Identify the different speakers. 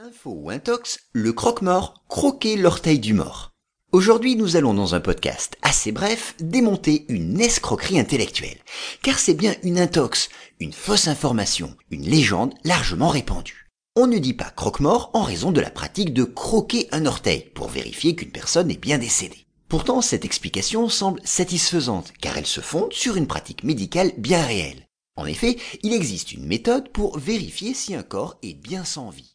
Speaker 1: Info ou intox, le croque-mort, croquer l'orteil du mort. Aujourd'hui, nous allons dans un podcast assez bref démonter une escroquerie intellectuelle. Car c'est bien une intox, une fausse information, une légende largement répandue. On ne dit pas croque-mort en raison de la pratique de croquer un orteil pour vérifier qu'une personne est bien décédée. Pourtant, cette explication semble satisfaisante car elle se fonde sur une pratique médicale bien réelle. En effet, il existe une méthode pour vérifier si un corps est bien sans vie.